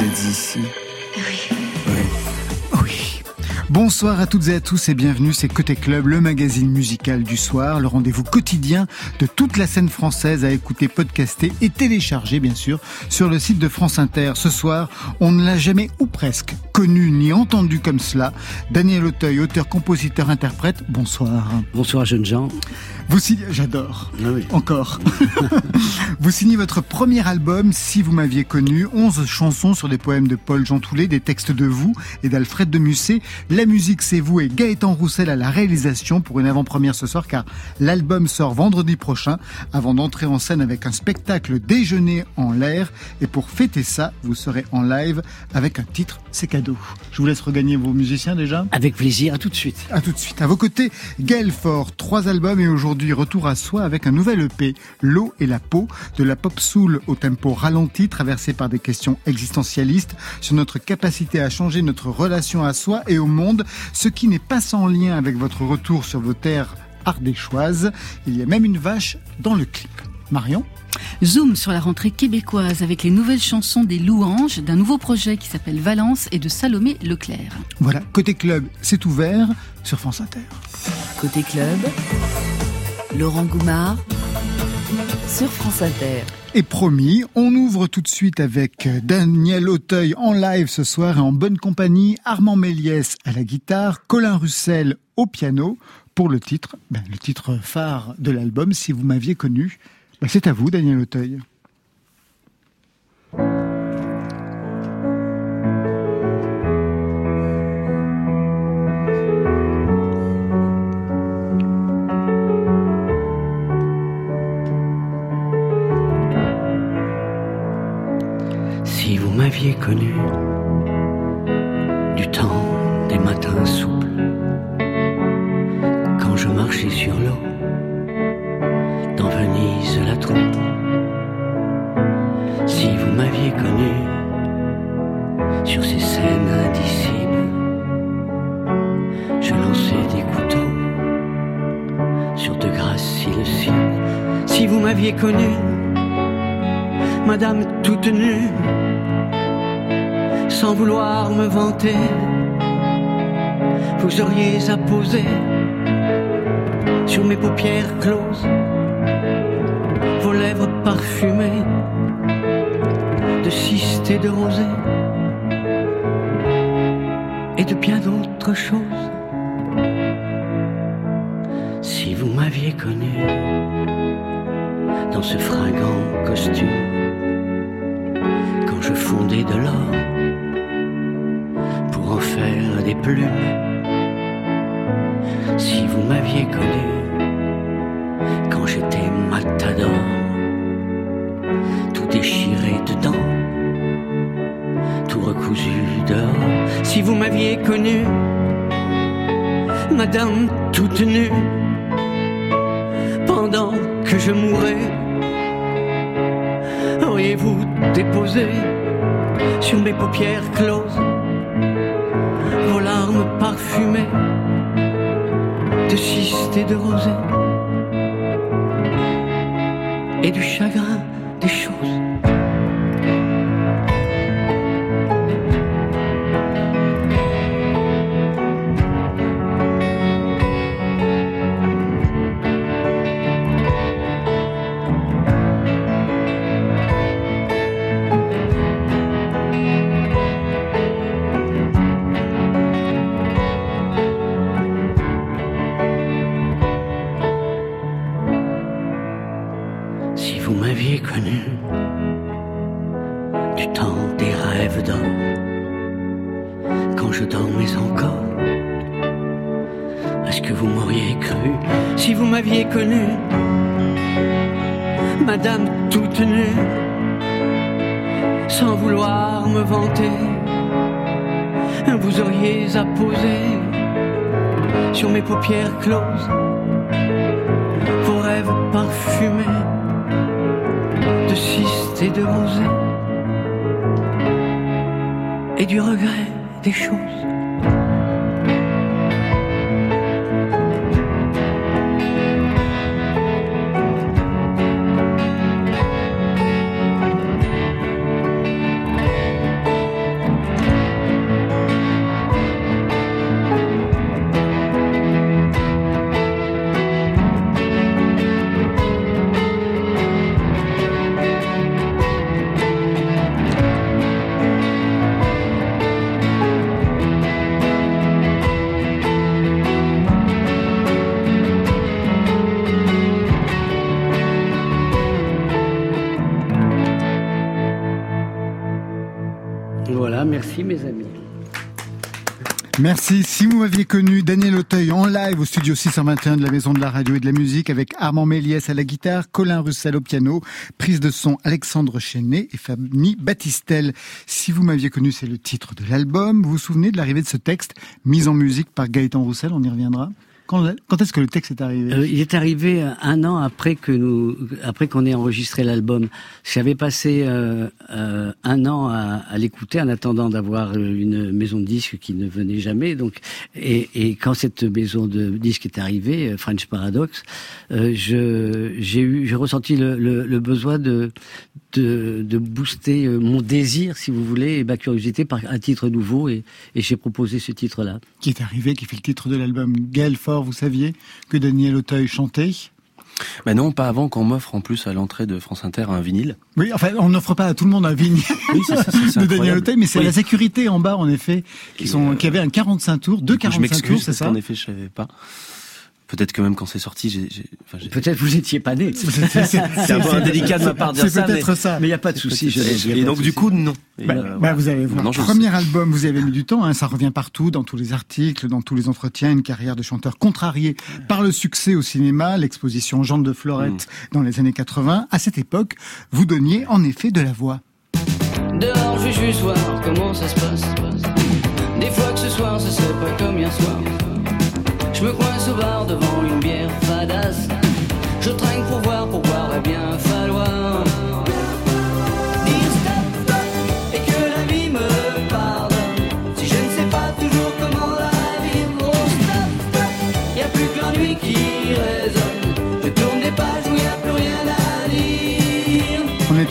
Vous êtes ici Oui. Oui. Bonsoir à toutes et à tous et bienvenue, c'est Côté Club, le magazine musical du soir, le rendez-vous quotidien de toute la scène française à écouter, podcaster et télécharger bien sûr sur le site de France Inter. Ce soir, on ne l'a jamais ou presque connu ni entendu comme cela. Daniel Auteuil, auteur, compositeur, interprète, bonsoir. Bonsoir jeunes gens. Vous signez, j'adore. Ah oui. Encore. vous signez votre premier album, Si vous m'aviez connu, 11 chansons sur des poèmes de Paul Jean Toulet, des textes de vous et d'Alfred de Musset. La musique, c'est vous et Gaëtan Roussel à la réalisation pour une avant-première ce soir car l'album sort vendredi prochain avant d'entrer en scène avec un spectacle déjeuner en l'air et pour fêter ça, vous serez en live avec un titre, c'est cadeau. Je vous laisse regagner vos musiciens déjà. Avec plaisir, à tout de suite. À tout de suite. À vos côtés, Gaël Fort, trois albums et aujourd'hui retour à soi avec un nouvel EP, L'eau et la peau, de la pop soul au tempo ralenti, traversé par des questions existentialistes sur notre capacité à changer notre relation à soi et au monde, ce qui n'est pas sans lien avec votre retour sur vos terres ardéchoises. Il y a même une vache dans le clip. Marion? Zoom sur la rentrée québécoise avec les nouvelles chansons des louanges d'un nouveau projet qui s'appelle Valence et de Salomé Leclerc. Voilà, côté club, c'est ouvert sur France Inter. Côté club, Laurent Goumard sur France Inter. Et promis, on ouvre tout de suite avec Daniel Auteuil en live ce soir et en bonne compagnie, Armand Méliès à la guitare, Colin Russell au piano pour le titre, ben, le titre phare de l'album, si vous m'aviez connu. Ben, c'est à vous, Daniel Auteuil. Si vous m'aviez connu connu sur ces scènes indicibles, je lançais des couteaux sur de graciles cibles. Si vous m'aviez connu, Madame toute nue, sans vouloir me vanter, vous auriez apposé sur mes paupières closes vos lèvres parfumées de cystes et de rosée et de bien d'autres choses. Si vous m'aviez connu dans ce fringant costume, quand je fondais de l'or pour en faire des plumes, vous m'aviez connu, madame toute nue, pendant que je mourais, auriez-vous déposé sur mes paupières closes vos larmes parfumées de cystes et de rosée et du chagrin? Studio 621 de la Maison de la Radio et de la Musique avec Armand Méliès à la guitare, Colin Russell au piano, prise de son Alexandre Chenet et Fanny Battistel. Si vous m'aviez connu, c'est le titre de l'album. Vous vous souvenez de l'arrivée de ce texte, mis en musique par Gaëtan Roussel, on y reviendra? Quand, est-ce que le texte est arrivé euh, Il est arrivé un an après que nous, après qu'on ait enregistré l'album. J'avais passé euh, euh, un an à, l'écouter en attendant d'avoir une maison de disques qui ne venait jamais. Donc, et, quand cette maison de disques est arrivée, French Paradox, j'ai eu, j'ai ressenti le besoin de, de, de, booster mon désir, si vous voulez, et ma curiosité par un titre nouveau, et, et j'ai proposé ce titre-là. Qui est arrivé, qui fait le titre de l'album. Gaël Fort vous saviez que Daniel Auteuil chantait? Ben non, pas avant qu'on m'offre en plus à l'entrée de France Inter un vinyle. Oui, enfin, on n'offre pas à tout le monde un vinyle de Daniel Auteuil, mais c'est la sécurité en bas, en effet, qui, sont, qui avait un 45 tours, deux 45 tours, c'est ça? En effet, je savais pas. Peut-être que même quand c'est sorti, j'ai. Enfin, peut-être vous étiez pas né. c'est un peu indélicat de ma part de dire ça. C'est peut-être ça. Mais il n'y a pas de souci. Et, donc du coup, non. Bah, bah, vous avez votre premier album, vous y avez mis du temps. Hein, ça revient partout, dans tous les articles, dans tous les entretiens. Une carrière de chanteur contrariée par le succès au cinéma, l'exposition Jean de Florette mm. dans les années 80. À cette époque, vous donniez en effet de la voix. Dehors, je vais juste voir comment ça se passe. Des fois que ce soir, ce serait pas comme hier soir. Je me coince au bar devant une bière fadasse. Je traîne pour voir, pour boire, va bien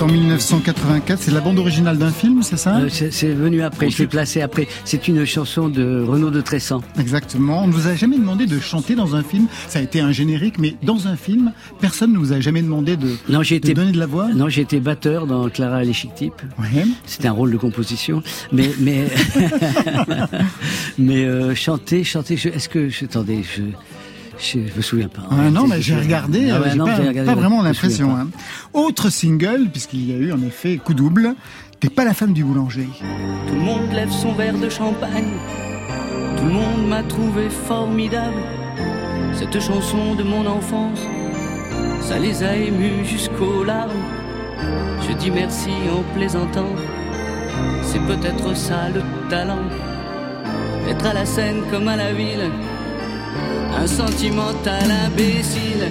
en 1984. C'est la bande originale d'un film, c'est ça euh, C'est venu après, je l'ai placé après. C'est une chanson de Renaud de Tressan. Exactement. On ne vous a jamais demandé de chanter dans un film. Ça a été un générique, mais dans un film, personne ne vous a jamais demandé de, non, j'ai été, donner de la voix Non, j'ai été batteur dans Clara et les Chic Types. Ouais. C'était un rôle de composition. Mais, mais, mais euh, chanter, chanter, est-ce que, attendez, je... Je me souviens pas. Ah, non, mais j'ai regardé, ah j'ai pas, vraiment l'impression. Hein. Autre single, puisqu'il y a eu en effet coup double, T'es pas la femme du boulanger. Tout le monde lève son verre de champagne. Tout le monde m'a trouvé formidable. Cette chanson de mon enfance, ça les a émus jusqu'aux larmes. Je dis merci en plaisantant. C'est peut-être ça le talent. D'être à la scène comme à la ville un sentimental imbécile.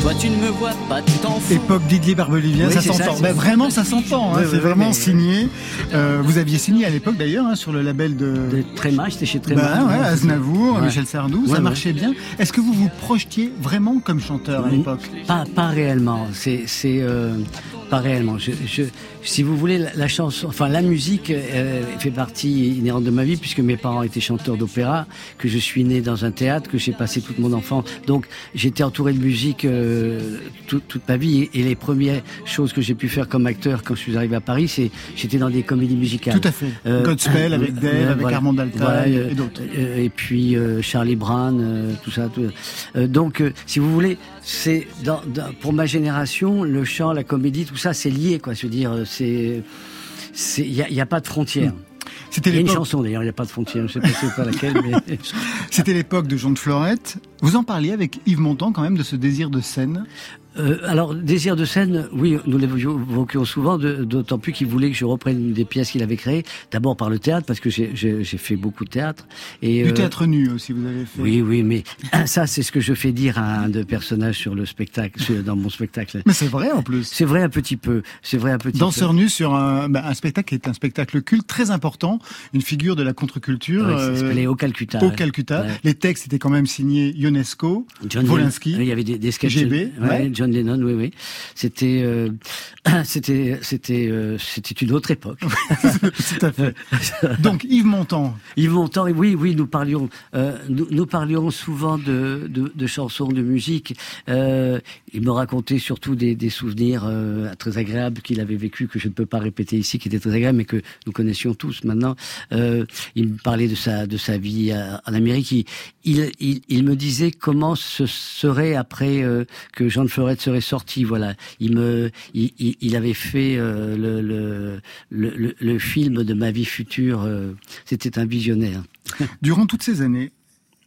Toi, tu ne me vois pas, tu t'en fous. Époque Didier Barbelivien, ça s'entend. Ben, vraiment, ça s'entend. Hein, c'est vraiment signé. Euh, vous aviez signé à l'époque d'ailleurs hein, sur le label de. de Tréma, j'étais chez Tréma. Ben, ouais, Aznavour, Michel Sardou, ça marchait bien. Est-ce que vous vous projetiez vraiment comme chanteur à l'époque? Pas, pas réellement. C'est, c'est euh, pas réellement. Je, je, si vous voulez, la, chanson, enfin la musique euh, fait partie inhérente de ma vie puisque mes parents étaient chanteurs d'opéra, que je suis né dans un théâtre, que j'ai passé toute mon enfance. Donc j'étais entouré de musique euh, toute, toute ma vie et, les premières choses que j'ai pu faire comme acteur quand je suis arrivé à Paris, c'est j'étais dans des comédies musicales. Tout à fait. Euh, Godspell avec Dave, avec Armand Altaï et d'autres. et puis Charlie Brown, tout ça. Tout, donc si vous voulez, c'est dans, dans, pour ma génération, le chant, la comédie, tout ça, c'est lié, quoi. Je veux dire, c'est, il n'y a, a, pas de frontières. C'était il y a une chanson d'ailleurs, il n'y a pas de frontières, je ne sais pas, pas laquelle. Mais... C'était l'époque de Jean de Florette. Vous en parliez avec Yves Montand quand même de ce désir de scène? Euh, alors, désir de scène, oui, nous l'évoquions souvent, d'autant plus qu'il voulait que je reprenne des pièces qu'il avait créées. D'abord par le théâtre, parce que j'ai fait beaucoup de théâtre. Et, du euh, théâtre nu aussi, vous avez fait. Oui, oui, mais ça, c'est ce que je fais dire à un de personnages sur le spectacle, dans mon spectacle. Mais c'est vrai en plus. C'est vrai un petit peu. C'est vrai un petit Danseur nu sur un, bah, un, spectacle qui est un spectacle culte très important, une figure de la contre-culture. Oui, euh, au Calcutta. Au Calcutta. Les textes étaient quand même signés Ionesco, John Wolinski. Il y avait des, des sketchs. GB, ouais. John Lennon, oui, oui. C'était, euh, c'était, c'était, euh, c'était une autre époque. Tout à fait. Donc Yves Montand. Yves Montand, oui, oui, nous parlions, euh, nous, nous, parlions souvent de, de, de, chansons, de musique. Il me racontait surtout des, des souvenirs très agréables qu'il avait vécu, que je ne peux pas répéter ici, qui étaient très agréables, mais que nous connaissions tous maintenant. il me parlait de sa, de sa vie en Amérique. Il, il, il, il me disait comment ce serait après que Jean de Florette serait sorti. Voilà, il me, il, avait fait euh, le, le, film de ma vie future. Euh, c'était un visionnaire. Durant toutes ces années,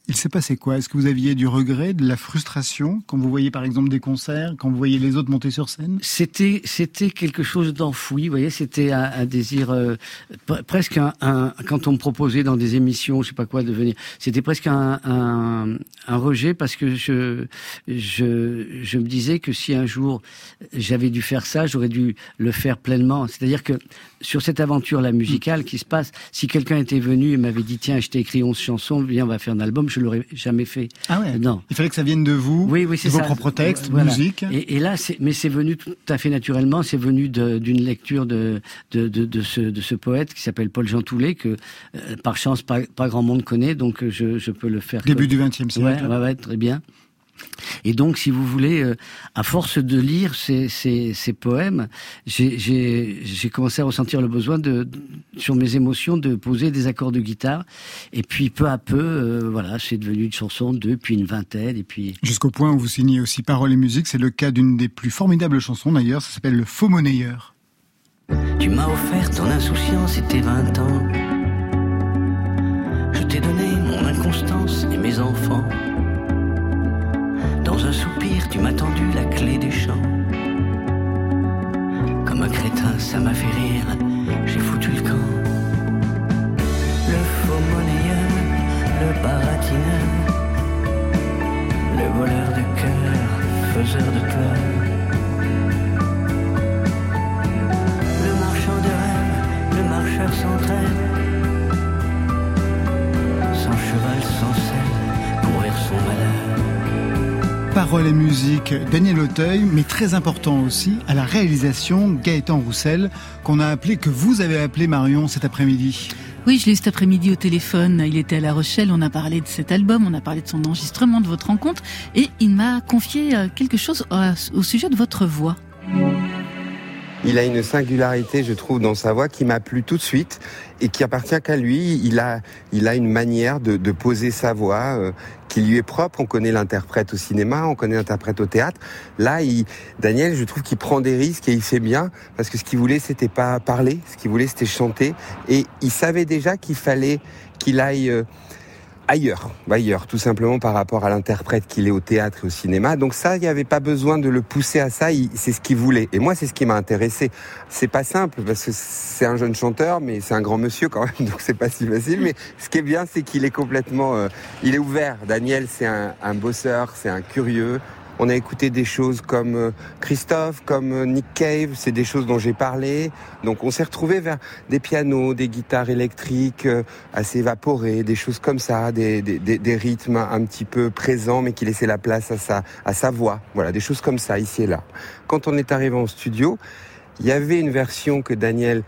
il s'est passé quoi? Est-ce que vous aviez du regret, de la frustration quand vous voyez par exemple des concerts, quand vous voyez les autres monter sur scène? C'était c'était quelque chose d'enfoui, vous voyez, c'était un, désir euh, presque un, quand on me proposait dans des émissions, je sais pas quoi, de venir, c'était presque un, un, un, rejet parce que je je je me disais que si un jour j'avais dû faire ça, j'aurais dû le faire pleinement. C'est-à-dire que sur cette aventure la musicale qui se passe, si quelqu'un était venu et m'avait dit tiens, je t'ai écrit 11 chansons, viens, on va faire un album je l'aurais jamais fait. Ah ouais. Non. Il fallait que ça vienne de vous, oui, oui, de vos propres textes, musique. Et, et là, mais c'est venu tout à fait naturellement. C'est venu d'une lecture de de, de de, ce de ce poète qui s'appelle Paul Jean Toulet que euh, par chance pas, pas grand monde connaît, donc je, je peux le faire. Début du XXe siècle. Ouais, ouais, ouais, très bien. Et donc, si vous voulez, euh, à force de lire ces, ces, ces poèmes, j'ai commencé à ressentir le besoin de, sur mes émotions, de poser des accords de guitare. Et puis, peu à peu, euh, voilà, c'est devenu une chanson, deux, puis une vingtaine, et puis... Jusqu'au point où vous signez aussi paroles et musique, c'est le cas d'une des plus formidables chansons d'ailleurs, ça s'appelle Le Faux Monnayeur. Tu m'as offert ton insouciance et tes vingt ans. Je t'ai donné mon inconstance et mes enfants. Dans un soupir, tu m'as tendu la clé des champs. Comme un crétin, ça m'a fait rire, j'ai foutu le camp. Le faux monnayeur, le baratineur, le voleur de cœur, faiseur de peur. Le marchand de rêve, le marcheur sans trêve, sans cheval, sans selle, courir son malheur paroles et musique, Daniel Auteuil, mais très important aussi, à la réalisation, Gaëtan Roussel, qu'on a appelé, que vous avez appelé Marion cet après-midi. Oui, je l'ai eu cet après-midi au téléphone. Il était à La Rochelle. On a parlé de cet album, on a parlé de son enregistrement, de votre rencontre, et il m'a confié euh, quelque chose euh, au sujet de votre voix. Il a une singularité, je trouve, dans sa voix qui m'a plu tout de suite et qui appartient qu'à lui. Il a, il a une manière de, poser sa voix euh, qui lui est propre. On connaît l'interprète au cinéma, on connaît l'interprète au théâtre. Là, Daniel, je trouve qu'il prend des risques et il fait bien parce que ce qu'il voulait, c'était pas parler, ce qu'il voulait, c'était chanter. Et il savait déjà qu'il fallait qu'il aille euh, ailleurs, ailleurs, tout simplement par rapport à l'interprète qu'il est au théâtre et au cinéma. Donc ça, il n'y avait pas besoin de le pousser à ça, c'est ce qu'il voulait. Et moi, c'est ce qui m'a intéressé. C'est pas simple, parce que c'est un jeune chanteur, mais c'est un grand monsieur quand même, donc c'est pas si facile. Mais ce qui est bien, c'est qu'il est complètement... Euh, il est ouvert. Daniel, c'est un, un bosseur, c'est un curieux, on a écouté des choses comme euh, Christophe, comme euh, Nick Cave, c'est des choses dont j'ai parlé. Donc on s'est retrouvé vers des pianos, des guitares électriques euh, assez évaporées, des choses comme ça, des, des, rythmes un petit peu présents mais qui laissaient la place à sa, à sa voix. Voilà, des choses comme ça, ici et là. Quand on est arrivé en studio, il y avait une version que Daniel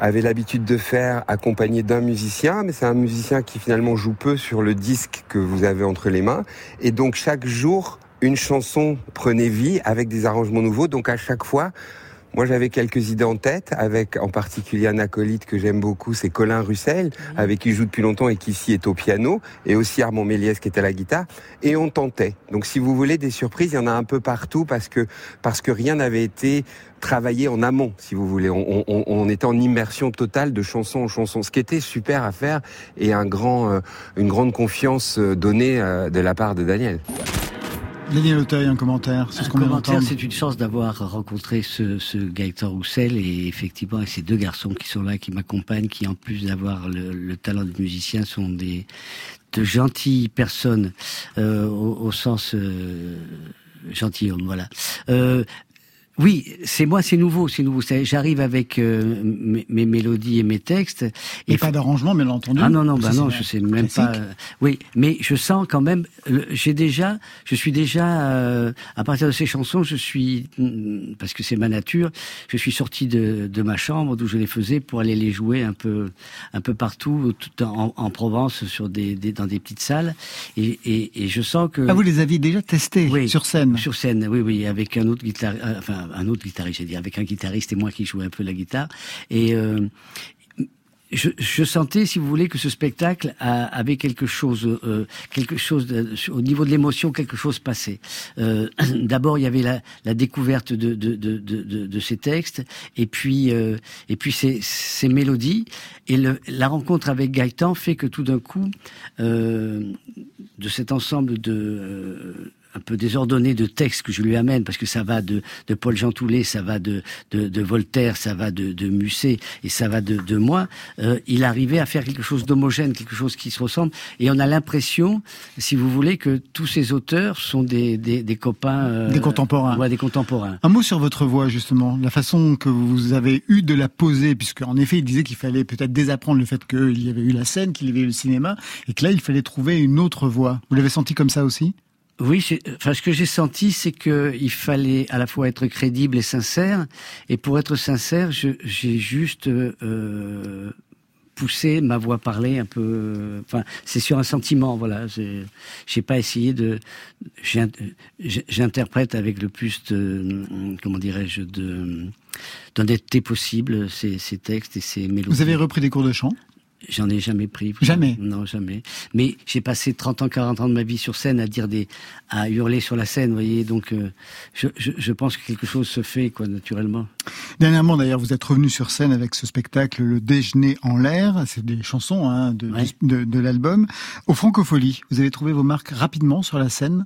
avait l'habitude de faire accompagné d'un musicien, mais c'est un musicien qui finalement joue peu sur le disque que vous avez entre les mains. Et donc chaque jour, une chanson prenait vie avec des arrangements nouveaux. Donc à chaque fois, moi, j'avais quelques idées en tête, avec en particulier un acolyte que j'aime beaucoup, c'est Colin Russell, avec qui je joue depuis longtemps et qui ici est au piano, et aussi Armand Méliès qui est à la guitare. Et on tentait. Donc, si vous voulez des surprises, il y en a un peu partout parce que parce que rien n'avait été travaillé en amont, si vous voulez. On, on, on, était en immersion totale de chanson en chanson, ce qui était super à faire et un grand, euh, une grande confiance euh, donnée euh, de la part de Daniel. Daniel Auteuil, un commentaire sur ce qu'on commentaire, c'est une chance d'avoir rencontré ce, ce Gaëtan Roussel et effectivement ces deux garçons qui sont là, qui m'accompagnent, qui en plus d'avoir le, talent de musicien sont des de gentilles personnes euh, au, sens euh, gentilhomme, voilà. Euh, oui, c'est moi, c'est nouveau, c'est nouveau. J'arrive avec euh, mes, mélodies et mes textes. Et, pas d'arrangement, bien entendu. Ah non, non, bah non, je sais même pas. oui, mais je sens quand même. J'ai déjà, je suis déjà euh, à partir de ces chansons, je suis mm, parce que c'est ma nature. Je suis sorti de, de ma chambre d'où je les faisais pour aller les jouer un peu, un peu partout, tout en, en Provence, sur des, des, dans des petites salles. Et, et, et, je sens que. Ah, vous les aviez déjà testés oui, sur scène. Sur scène, oui, oui, avec un autre guitare, euh, enfin un autre guitariste, j'ai dit, avec un guitariste et moi qui jouais un peu la guitare. Et euh, je, sentais, si vous voulez, que ce spectacle avait quelque chose, euh, quelque chose au niveau de l'émotion, quelque chose passait. Euh, D'abord, il y avait la, découverte de, de, ces textes, et puis, et puis ces, ces mélodies, et la rencontre avec Gaëtan fait que tout d'un coup, de cet ensemble de un peu désordonné de textes que je lui amène, parce que ça va de, de Paul Jean Toulet, ça va de, de, de, Voltaire, ça va de, de Musset, et ça va de, de moi, euh, il arrivait à faire quelque chose d'homogène, quelque chose qui se ressemble, et on a l'impression, si vous voulez, que tous ces auteurs sont des, des, des copains... Euh, des contemporains. Ouais, des contemporains. Un mot sur votre voix, justement, la façon que vous avez eu de la poser, puisque en effet, il disait qu'il fallait peut-être désapprendre le fait qu'il y avait eu la scène, qu'il y avait eu le cinéma, et que là, il fallait trouver une autre voix. Vous l'avez senti comme ça aussi? Oui, enfin, ce que j'ai senti, c'est qu'il fallait à la fois être crédible et sincère. Et pour être sincère, j'ai juste euh, poussé ma voix parler un peu. Enfin, c'est sur un sentiment, voilà. J'ai pas essayé de. J'interprète avec le plus de, comment dirais-je, d'honnêteté possible ces textes et ces mélodies. Vous avez repris des cours de chant? J'en ai jamais pris. Jamais. Non, jamais. Mais j'ai passé 30 ans, 40 ans de ma vie sur scène à dire des, à hurler sur la scène, vous voyez. Donc, euh, je, je, je, pense que quelque chose se fait, quoi, naturellement. Dernièrement, d'ailleurs, vous êtes revenu sur scène avec ce spectacle, Le Déjeuner en l'air. C'est des chansons hein, de, de, de l'album. Au Francofolie, vous avez trouvé vos marques rapidement sur la scène?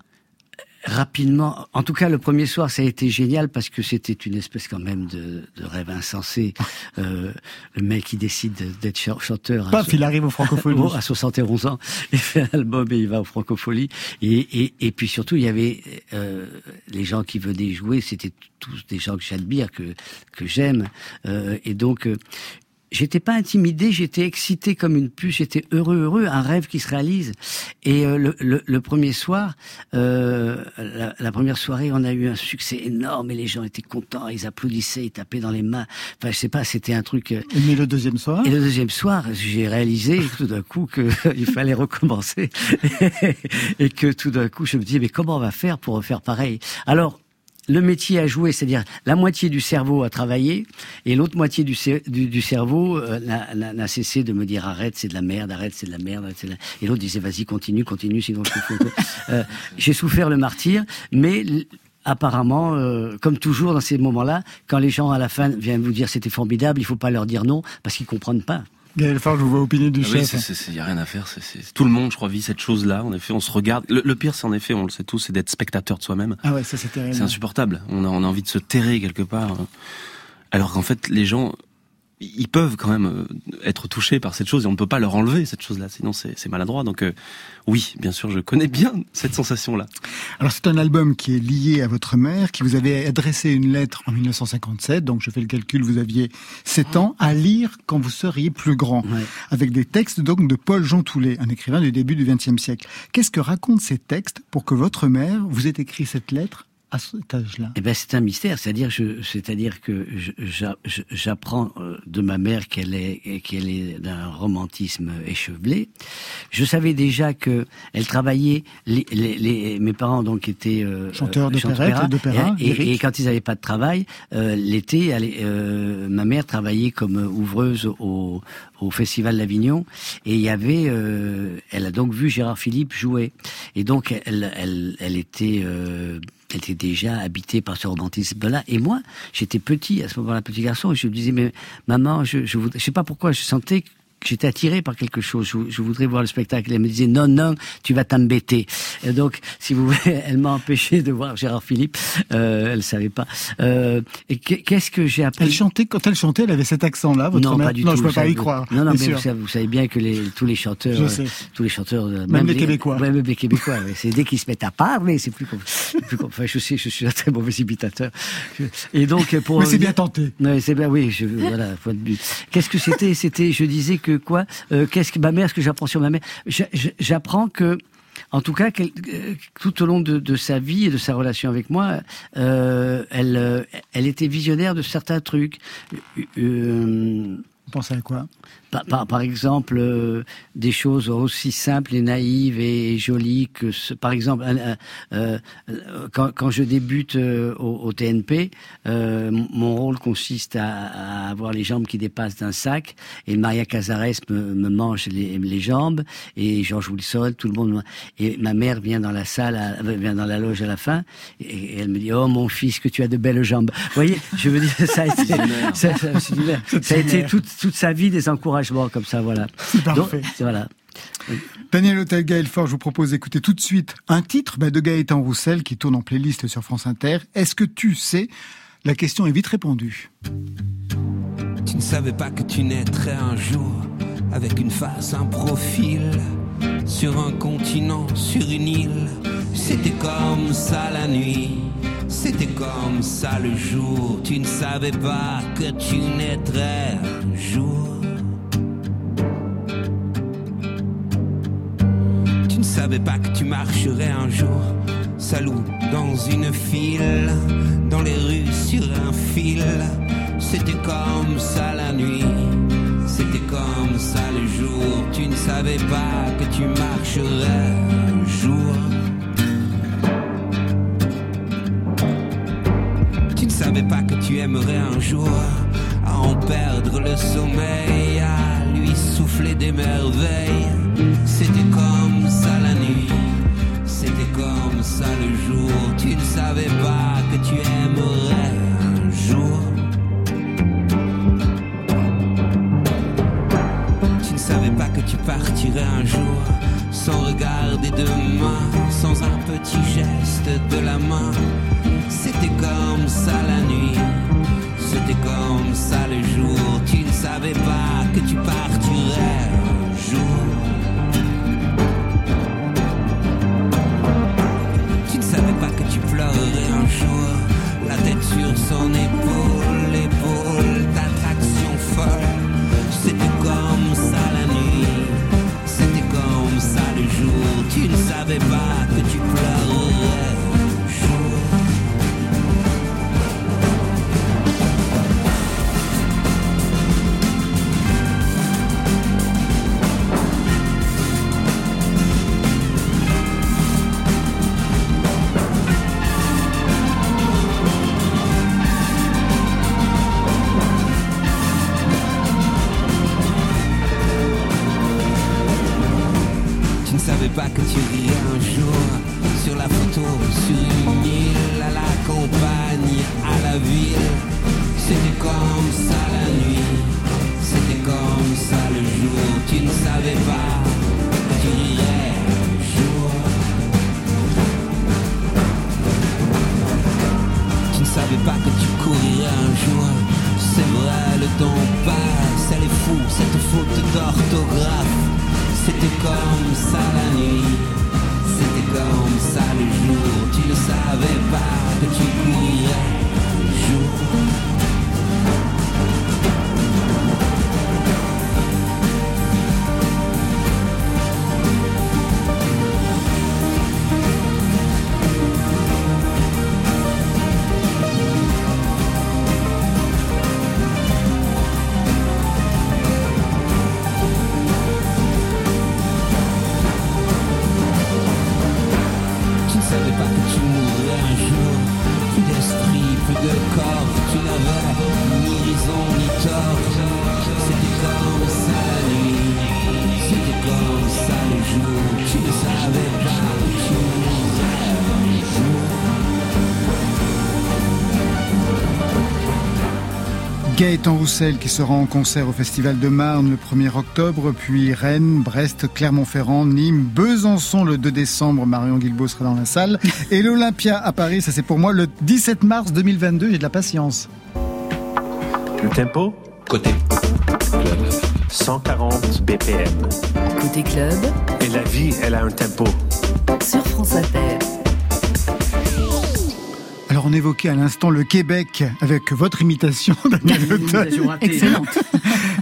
Rapidement. En tout cas, le premier soir, ça a été génial parce que c'était une espèce quand même de, de rêve insensé. Euh, le mec qui décide d'être chanteur. Paf, il arrive au Francophonie. à 71 ans, il fait un album et il va au Francophonie. Et, et, et puis surtout, il y avait euh, les gens qui venaient jouer, c'était tous des gens que j'admire, que que j'aime. Euh, et donc, euh, j'étais pas intimidé, j'étais excité comme une puce, j'étais heureux, heureux, un rêve qui se réalise. Et euh, le, le, le, premier soir, euh, la, la, première soirée, on a eu un succès énorme et les gens étaient contents, ils applaudissaient, ils tapaient dans les mains. Enfin, je sais pas, c'était un truc. Euh, Mais le deuxième soir? Et le deuxième soir, j'ai réalisé tout d'un coup qu'il fallait recommencer et que tout d'un coup, je me disais mais comment on va faire pour refaire pareil? Alors le métier à jouer, c'est-à-dire la moitié du cerveau a travaillé et l'autre moitié du, du, du cerveau euh, n'a cessé de me dire arrête, c'est de la merde, arrête, c'est de la merde. Et l'autre disait vas-y, continue, continue, sinon je te euh, J'ai souffert le martyr, mais apparemment, euh, comme toujours dans ces moments-là, quand les gens à la fin viennent vous dire c'était formidable, il faut pas leur dire non parce qu'ils comprennent pas. Gaël Farge, je vous vois opinion du ah chef. Il n'y a rien à faire. tout le monde, je crois, vit cette chose-là. En effet, on se regarde. Le, pire, c'est en effet, on le sait tous, c'est d'être spectateur de soi-même. Ah ouais, ça c'est terrible. C'est insupportable. On a, on a envie de se terrer quelque part. Alors qu'en fait, les gens, ils peuvent quand même euh, être touchés par cette chose et on ne peut pas leur enlever cette chose-là, sinon c'est maladroit. Donc euh, oui, bien sûr, je connais bien cette sensation-là. Alors c'est un album qui est lié à votre mère, qui vous avait adressé une lettre en 1957, donc je fais le calcul, vous aviez 7 ans, à lire quand vous seriez plus grand, avec des textes donc de Paul Jean Toulet, un écrivain du début du XXe siècle. Qu'est-ce que racontent ces textes pour que votre mère vous ait écrit cette lettre à cet âge-là Eh ben, c'est un mystère. C'est-à-dire, que j'apprends euh, de ma mère qu'elle est, qu'elle est d'un romantisme échevelé. Je savais déjà que elle travaillait. Les, les, mes parents donc étaient euh, chanteurs de chanteurs et, et, et, quand ils n'avaient pas de travail, euh, l'été, euh, ma mère travaillait comme ouvreuse au, au Festival d'Avignon et il y avait, euh, elle a donc vu Gérard Philippe jouer et donc elle, elle, elle était euh, était déjà habitée par ce romantisme-là. Et moi, j'étais petit à ce moment-là, petit garçon, et je me disais, mais maman, je, je sais pas pourquoi, je sentais j'étais attiré par quelque chose. Je, je, voudrais voir le spectacle. Elle me disait non, non, tu vas t'embêter. Et donc, si vous voulez, elle m'a empêché de voir Gérard Philippe. Euh, elle savait pas. Euh, et qu'est-ce que j'ai appris? Elle chantait quand elle chantait, elle avait cet accent-là. Votre non, mère? pas du non, tout. je peux pas y croire. Non, non, mais vous savez, vous savez, bien que les, tous les chanteurs, euh, tous les chanteurs, même, même les, les, Québécois, même les Québécois, c'est dès qu'ils se mettent à parler, c'est plus, plus enfin, je sais, je suis un très mauvais imitateur. Et donc pour. Mais c'est bien tenté. Oui, c'est bien. Oui, je, voilà. Qu'est-ce que c'était? C'était, je disais que quoi euh, qu'est-ce que ma mère, ce que j'apprends sur ma mère J'apprends que en tout cas, euh, tout au long de, sa vie et de sa relation avec moi, euh, elle, elle était visionnaire de certains trucs. Euh, Vous pensez à quoi? Par, par, exemple, euh, des choses aussi simples et naïves et, jolies que, ce, par exemple, euh, quand, quand, je débute euh, au, au, TNP, mon rôle consiste à, à, avoir les jambes qui dépassent d'un sac et Maria Cazares me, me mange les, les, jambes et Georges Wilson, tout le monde. Et ma mère vient dans la salle, à, vient dans la loge à la fin et, et, elle me dit Oh mon fils, que tu as de belles jambes. Vous voyez, je veux dire, ça a été, ça, ça, ça a été toute, toute sa vie des encouragements comme ça, voilà. C'est parfait. Donc, voilà. Daniel Hôtel Gaël-Fort, je vous propose d'écouter tout de suite un titre de Gaëtan Roussel qui tourne en playlist sur France Inter. Est-ce que tu sais? La question est vite répondue. Tu ne savais pas que tu naîtrais un jour avec une face, un profil sur un continent, sur une île. C'était comme ça la nuit, c'était comme ça le jour. Tu ne savais pas que tu naîtrais un jour. Tu ne savais pas que tu marcherais un jour, salou dans une file, dans les rues sur un fil. C'était comme ça la nuit, c'était comme ça le jour. Tu ne savais pas que tu marcherais un jour. Tu ne savais pas que tu aimerais un jour à en perdre le sommeil, à lui souffler des merveilles. C'était comme ça la nuit, c'était comme ça le jour. Tu ne savais pas que tu aimerais un jour. Tu ne savais pas que tu partirais un jour sans regarder demain, sans un petit geste de la main. C'était comme ça la nuit, c'était comme ça le jour. Tu ne savais pas que tu partirais la tête sur son épaule, l'épaule d'attraction folle. C'était comme ça la nuit, c'était comme ça le jour. Tu ne savais pas Gaëtan Roussel qui sera en concert au Festival de Marne le 1er octobre, puis Rennes, Brest, Clermont-Ferrand, Nîmes, Besançon le 2 décembre, Marion Guilbault sera dans la salle, et l'Olympia à Paris, ça c'est pour moi le 17 mars 2022, j'ai de la patience. Le tempo? Côté. Club. 140 BPM. Côté club, Et la vie, elle a un tempo. sur France Inter. On évoquait à l'instant le Québec avec votre imitation, ratée. Excellente.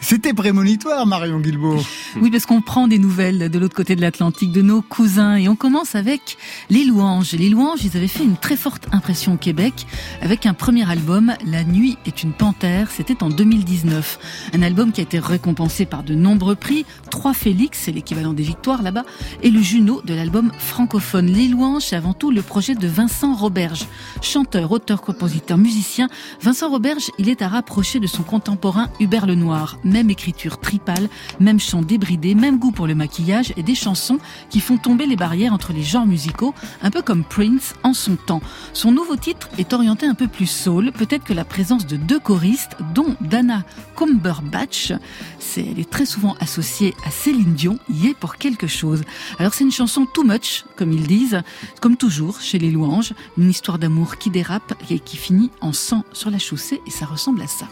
C'était prémonitoire, Marion Guilbault. Oui, parce qu'on prend des nouvelles de l'autre côté de l'Atlantique, de nos cousins, et on commence avec les louanges. Les louanges, ils avaient fait une très forte impression au Québec avec un premier album, La nuit est une panthère, c'était en 2019. Un album qui a été récompensé par de nombreux prix, trois Félix, c'est l'équivalent des victoires là-bas, et le Juno de l'album francophone. Les louanges, c'est avant tout le projet de Vincent Roberge, chanteur, auteur, compositeur, musicien. Vincent Roberge, il est à rapprocher de son contemporain Hubert Lenoir. Même écriture tripale, même chant débridé, même goût pour le maquillage et des chansons qui font tomber les barrières entre les genres musicaux, un peu comme Prince en son temps. Son nouveau titre est orienté un peu plus soul, peut-être que la présence de deux choristes, dont Dana Cumberbatch, c'est, elle est très souvent associée à Céline Dion, y est pour quelque chose. Alors c'est une chanson too much, comme ils disent, comme toujours chez les louanges, une histoire d'amour qui dérape et qui finit en sang sur la chaussée et ça ressemble à ça.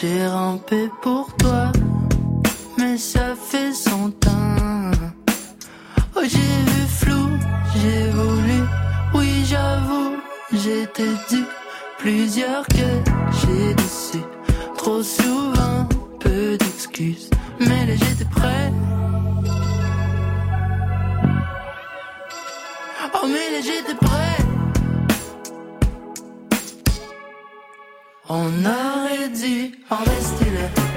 J'ai rampé pour toi, mais ça fait son temps. Oh, j'ai vu flou, j'ai voulu, oui j'avoue, j'étais dû plusieurs que j'ai déçu. Trop souvent, peu d'excuses, mais là j'étais prêt. Oh, mais là j'étais prêt. On aurait dû en rester là.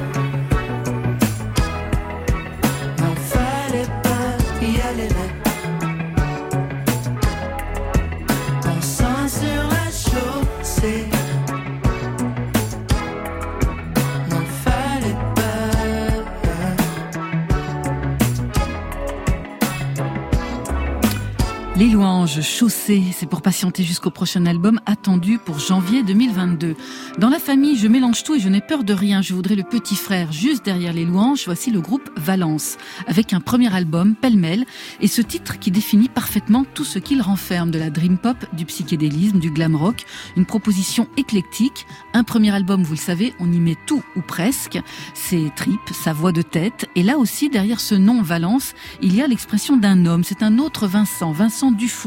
Chaussées, c'est pour patienter jusqu'au prochain album attendu pour janvier 2022. Dans la famille, je mélange tout et je n'ai peur de rien. Je voudrais le petit frère juste derrière les louanges. Voici le groupe Valence, avec un premier album, pêle-mêle, et ce titre qui définit parfaitement tout ce qu'il renferme, de la dream pop, du psychédélisme, du glam rock, une proposition éclectique. Un premier album, vous le savez, on y met tout ou presque, ses tripes, sa voix de tête, et là aussi, derrière ce nom Valence, il y a l'expression d'un homme. C'est un autre Vincent, Vincent Dufour,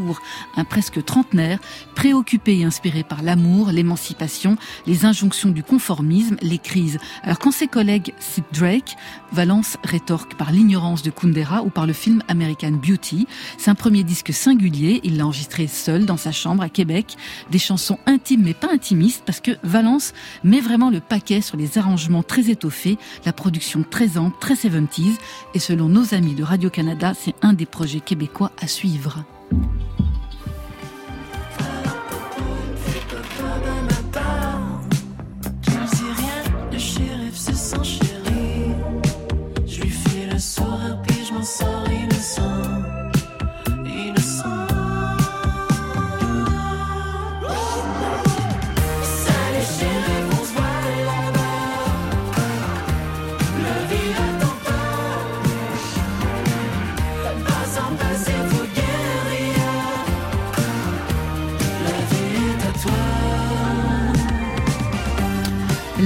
un presque trentenaire, préoccupé et inspiré par l'amour, l'émancipation, les injonctions du conformisme, les crises. Alors quand ses collègues citent Drake, Valence rétorque par l'ignorance de Kundera ou par le film American Beauty. C'est un premier disque singulier, il l'a enregistré seul dans sa chambre à Québec, des chansons intimes mais pas intimistes parce que Valence met vraiment le paquet sur les arrangements très étoffés, la production très ample, très 70s et selon nos amis de Radio-Canada, c'est un des projets québécois à suivre.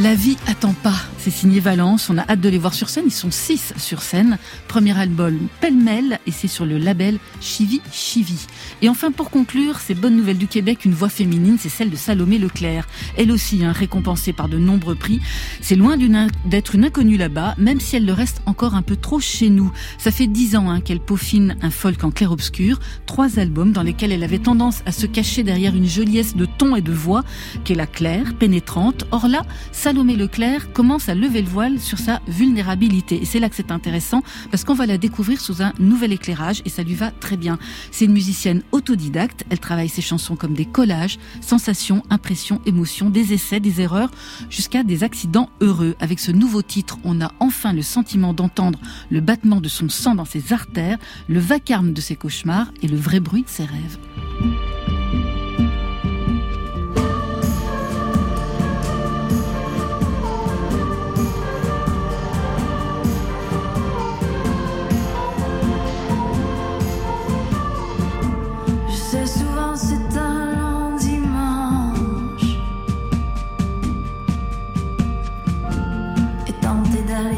La vie attend pas. C'est signé Valence. On a hâte de les voir sur scène. Ils sont six sur scène. Premier album pêle-mêle et c'est sur le label Chivi Chivi. Et enfin, pour conclure, ces bonnes nouvelles du Québec, une voix féminine, c'est celle de Salomé Leclerc. Elle aussi, hein, récompensée par de nombreux prix. C'est loin d'être une inconnue là-bas, même si elle le reste encore un peu trop chez nous. Ça fait dix ans hein, qu'elle peaufine un folk en clair-obscur. Trois albums dans lesquels elle avait tendance à se cacher derrière une joliesse de ton et de voix qu'est la claire, pénétrante. Or là, Salomé Leclerc commence à lever le voile sur sa vulnérabilité. Et c'est là que c'est intéressant parce qu'on va la découvrir sous un nouvel éclairage et ça lui va très bien. C'est une musicienne autodidacte. Elle travaille ses chansons comme des collages, sensations, impressions, émotions, des essais, des erreurs, jusqu'à des accidents heureux. Avec ce nouveau titre, on a enfin le sentiment d'entendre le battement de son sang dans ses artères, le vacarme de ses cauchemars et le vrai bruit de ses rêves.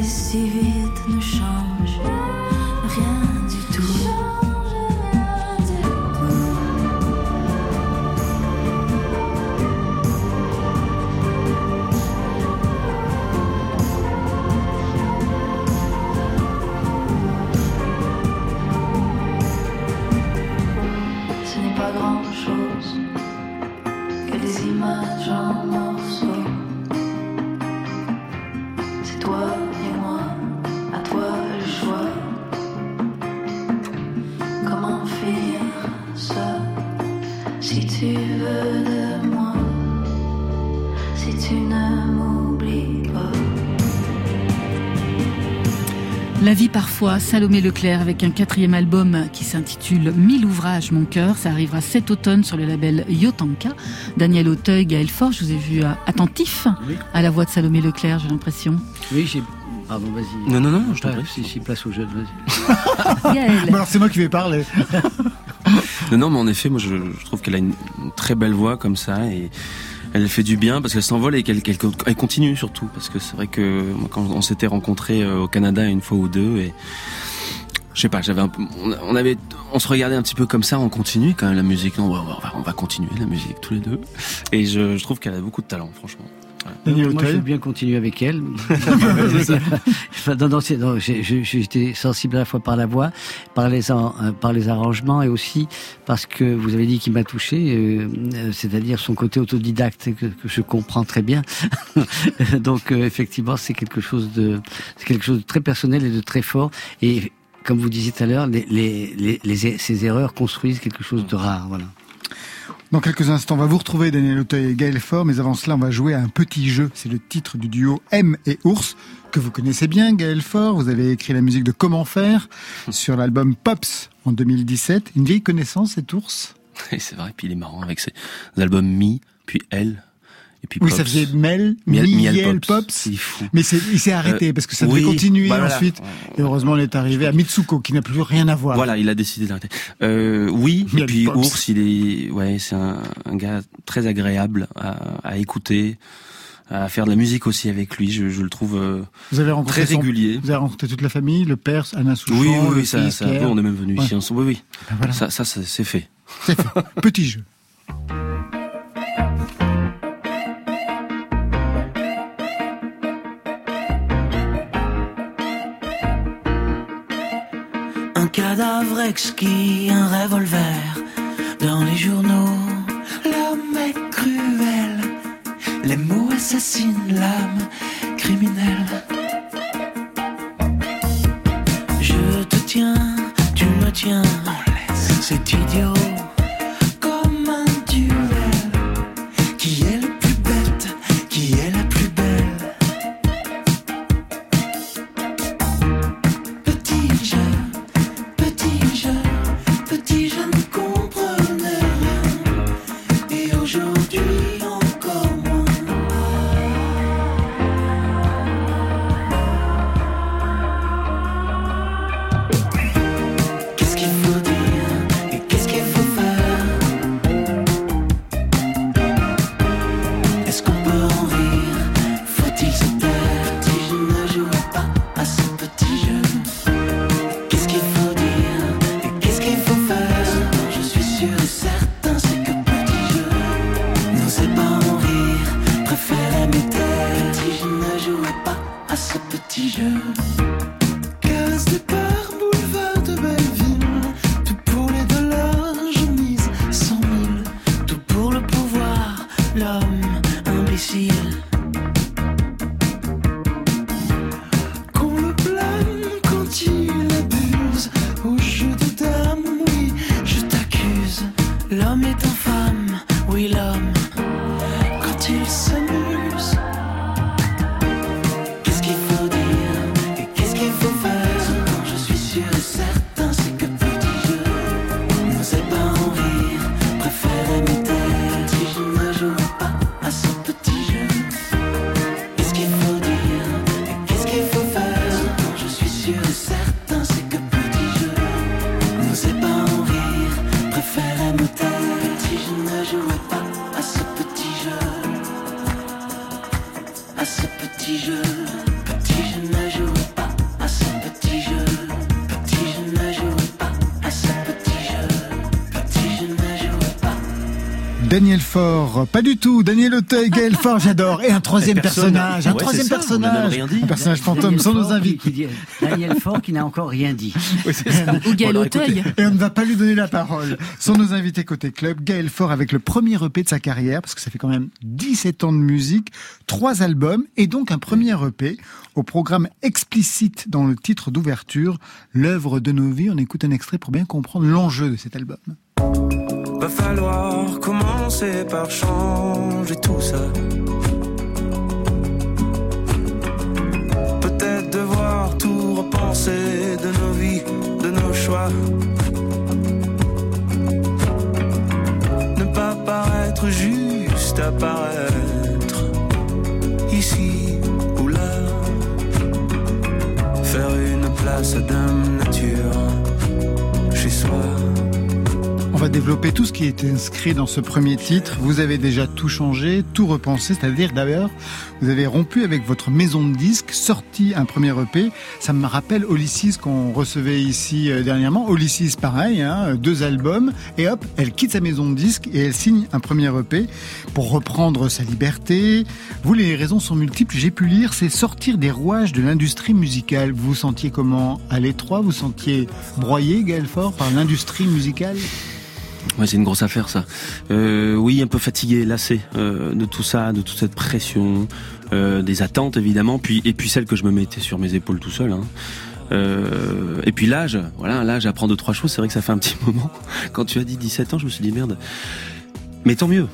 Tenter d'aller tu veux de moi? Si tu ne m'oublies pas. La vie parfois, Salomé Leclerc avec un quatrième album qui s'intitule Mille ouvrages, mon cœur. Ça arrivera cet automne sur le label Yotanka. Daniel Auteuil, Gaël Fort, je vous ai vu euh, attentif Oui. à la voix de Salomé Leclerc, j'ai l'impression. Oui, j'ai. Pardon, vas-y. Non, non, non, je t'en prie. Si, si, place au jeu, vas-y. Alors c'est moi qui vais parler. Non, mais en effet, moi, je, trouve qu'elle a une, très belle voix comme ça et elle fait du bien parce qu'elle s'envole et qu'elle qu'elle- elle continue surtout parce que c'est vrai que moi, quand on s'était rencontrés euh, au Canada une fois ou deux et je sais pas, j'avais un peu, on, avait, on se regardait un petit peu comme ça, on continue quand même la musique, on va, on va, on va continuer la musique tous les deux et je trouve qu'elle a beaucoup de talent, franchement. Daniel Moi, je veux bien continuer avec elle. Non, non, non, été sensible à la fois par la voix, par les, en- euh, par les arrangements et aussi parce que vous avez dit qu'il m'a touché, euh, euh, c'est-à-dire son côté autodidacte que, que je comprends très bien. Donc euh, effectivement, c'est quelque chose de, c'est quelque chose de très personnel et de très fort. Et comme vous disiez tout à l'heure, les, les, les- ces erreurs construisent quelque chose de rare. Voilà. Dans quelques instants, on va vous retrouver Daniel Auteuil et Gaël Fort, mais avant cela, on va jouer à un petit jeu. C'est le titre du duo M et Ours, que vous connaissez bien, Gaël Fort. Vous avez écrit la musique de Comment faire sur l'album Pops en 2017. Une vieille connaissance, cet ours? Et c'est vrai, puis il est marrant avec ses albums Mi, puis Elle, et puis Oui, Pops. ça faisait Mel, Miel- Miel, Miel Pops. Mais il s'est arrêté Euh, parce que ça oui, devait continuer bah ensuite. Et heureusement, on est arrivé à Mitsuko, qui n'a plus rien à voir. Voilà, il a décidé d'arrêter. Euh, oui, Miel et puis Pops. Ours, il est, ouais, c'est un, un gars très agréable à, à écouter, à faire de la musique aussi avec lui. Je, je le trouve euh, Vous avez rencontré très son- régulier. Vous avez rencontré toute la famille, le père, Anna Souchon, Oui, oui, le ça, fils, ça, oui, on est même venu ici Ouais. ensemble. Oui, oui. Ben voilà. Ça, ça, c'est c'est fait. C'est fait. Petit jeu. Cadavre exquis, un revolver dans les journaux. L'homme est cruel, les mots assassinent l'âme criminelle. Je te tiens, tu me tiens, c'est idiot. Pas du tout. Daniel Auteuil, Gaël Faure, j'adore. Et un troisième Personne. personnage, un Ouais, troisième ça, personnage, rien dit. un personnage fantôme Daniel sans nos Faure qui- invités. qui dit- Daniel Faure qui n'a encore rien dit. Oui, ça. Ou Gaël Auteuil. Et on ne va pas lui donner la parole. Sont nos invités côté club, Gaël Faure avec le premier EP de sa carrière, parce que ça fait quand même 17 ans de musique, trois albums et donc un premier EP au programme explicite dans le titre d'ouverture, l'œuvre de nos vies. On écoute un extrait pour bien comprendre l'enjeu de cet album. Va falloir commencer par changer tout ça. Peut-être devoir tout repenser de nos vies, de nos choix. Ne pas paraître juste apparaître ici ou là. Faire une place développer tout ce qui est inscrit dans ce premier titre. Vous avez déjà tout changé, tout repensé, c'est-à-dire d'ailleurs, vous avez rompu avec votre maison de disques, sorti un premier EP. Ça me rappelle Olysses qu'on recevait ici euh, dernièrement. Olysses, pareil, hein, deux albums, et hop, elle quitte sa maison de disques et elle signe un premier EP pour reprendre sa liberté. Vous, les raisons sont multiples. J'ai pu lire, c'est sortir des rouages de l'industrie musicale. Vous vous sentiez comment? À l'étroit Vous sentiez broyé, Gaël Fort, par l'industrie musicale? Ouais, c'est une grosse affaire ça. Euh, oui, un peu fatigué, lassé euh, de tout ça, de toute cette pression, euh, des attentes évidemment, puis et puis celle que je me mettais sur mes épaules tout seul. Hein. Et puis l'âge, voilà, l'âge apprend deux trois choses. C'est vrai que ça fait un petit moment. Quand tu as dit 17 ans, je me suis dit merde. Mais tant mieux.